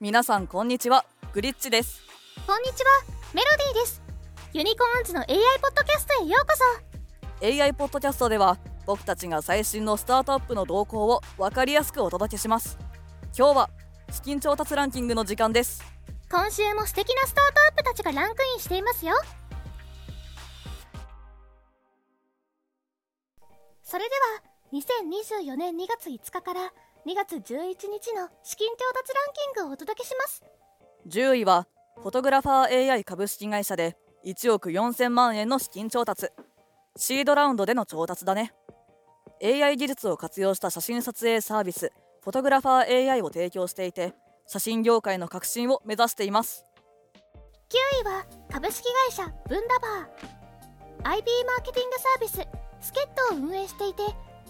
皆さんこんにちは。グリッチです。こんにちは。メロディーです。ユニコーンズの AI ポッドキャストへようこそ。AI ポッドキャストでは僕たちが最新のスタートアップの動向を分かりやすくお届けします。今日は資金調達ランキングの時間です。今週も素敵なスタートアップたちがランクインしていますよ。それでは2024年2月5日から2月11日の資金調達ランキングをお届けします。10位はフォトグラファー AI 株式会社で1億4000万円の資金調達。シードラウンドでの調達だね。AI 技術を活用した写真撮影サービスフォトグラファー AI を提供していて写真業界の革新を目指しています。9位は株式会社ブンダバー。IB マーケティングサービススケットを運営していて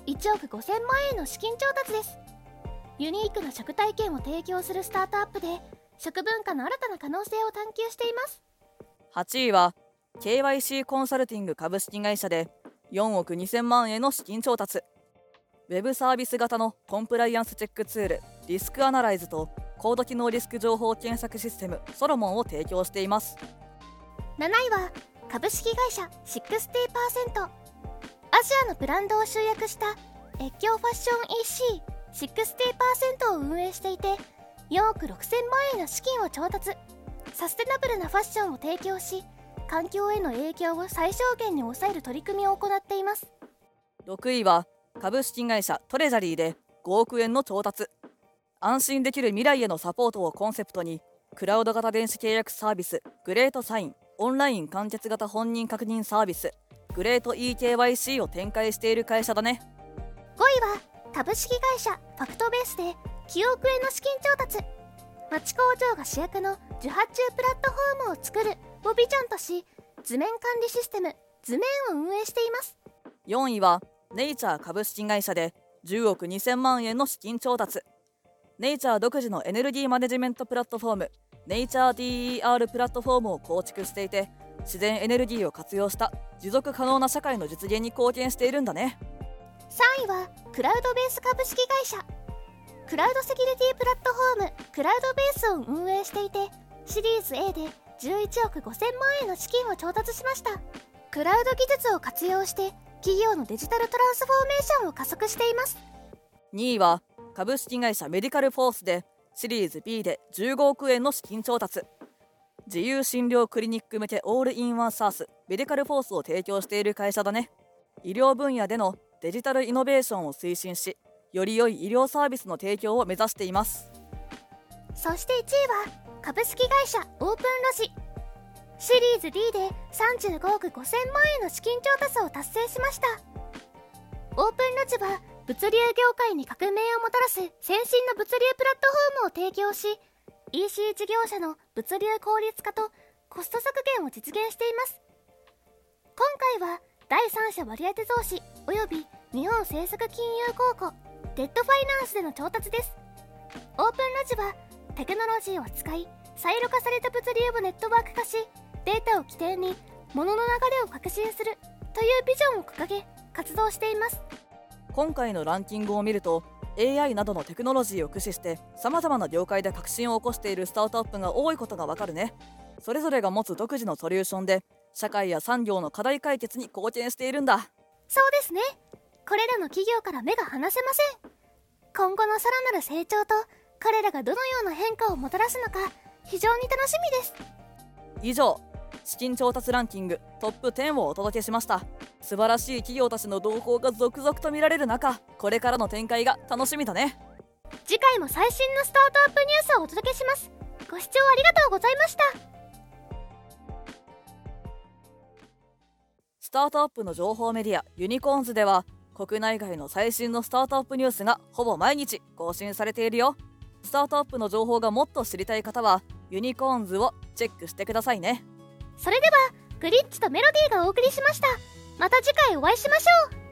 1億5000万円の資金調達ですユニークな食体験を提供するスタートアップで食文化の新たな可能性を探求しています。8位は KYC コンサルティング株式会社で4億2000万円の資金調達。ウェブサービス型のコンプライアンスチェックツールリスクアナライズとコード機能リスク情報検索システムソロモンを提供しています。7位は株式会社60%アジアのブランドを集約した越境ファッション EC 60%を運営していて4億6000万円の資金を調達。サステナブルなファッションを提供し環境への影響を最小限に抑える取り組みを行っています。6位は株式会社トレジャリーで5億円の調達。安心できる未来へのサポートをコンセプトにクラウド型電子契約サービスグレートサインオンライン完結型本人確認サービスグレート EKYC を展開している会社だね。5位は株式会社ファクトベースで9億円の資金調達。町工場が主役の受発注プラットフォームを作るをビジョンとし図面管理システム図面を運営しています。4位はネイチャー株式会社で10億2000万円の資金調達。ネイチャー独自のエネルギーマネジメントプラットフォームネイチャー DER プラットフォームを構築していて自然エネルギーを活用した持続可能な社会の実現に貢献しているんだね。3位はクラウドベース株式会社。クラウドセキュリティプラットフォームクラウドベースを運営していてシリーズ A で11億5000万円の資金を調達しました。クラウド技術を活用して企業のデジタルトランスフォーメーションを加速しています。2位は株式会社メディカルフォースでシリーズ B で15億円の資金調達。自由診療クリニック向けオールインワンサースメディカルフォースを提供している会社だね。医療分野でのデジタルイノベーションを推進しより良い医療サービスの提供を目指しています。そして1位は株式会社オープンロジシリーズ D で35億5000万円の資金調達を達成しました。オープンロジは物流業界に革命をもたらす先進の物流プラットフォームを提供し EC 事業者の物流効率化とコスト削減を実現しています。今回は第三者割当増資及び日本政策金融公庫デッドファイナンスでの調達です。オープンラジはテクノロジーを使いサイロ化された物流をネットワーク化しデータを起点に物の流れを革新するというビジョンを掲げ活動しています。今回のランキングを見ると AI などのテクノロジーを駆使してさまざまな業界で革新を起こしているスタートアップが多いことがわかるね。それぞれが持つ独自のソリューションで社会や産業の課題解決に貢献しているんだ。そうですね。これらの企業から目が離せません。今後のさらなる成長と彼らがどのような変化をもたらすのか非常に楽しみです。以上資金調達ランキングトップ10をお届けしました。素晴らしい企業たちの動向が続々と見られる中これからの展開が楽しみだね。次回も最新のスタートアップニュースをお届けします。ご視聴ありがとうございましたタートアップの情報メディアユニコーンズでは国内外の最新のスタートアップニュースがほぼ毎日更新されているよ。スタートアップの情報がもっと知りたい方はユニコーンズをチェックしてくださいね。それではグリッチとメロディーがお送りしました。また次回お会いしましょう。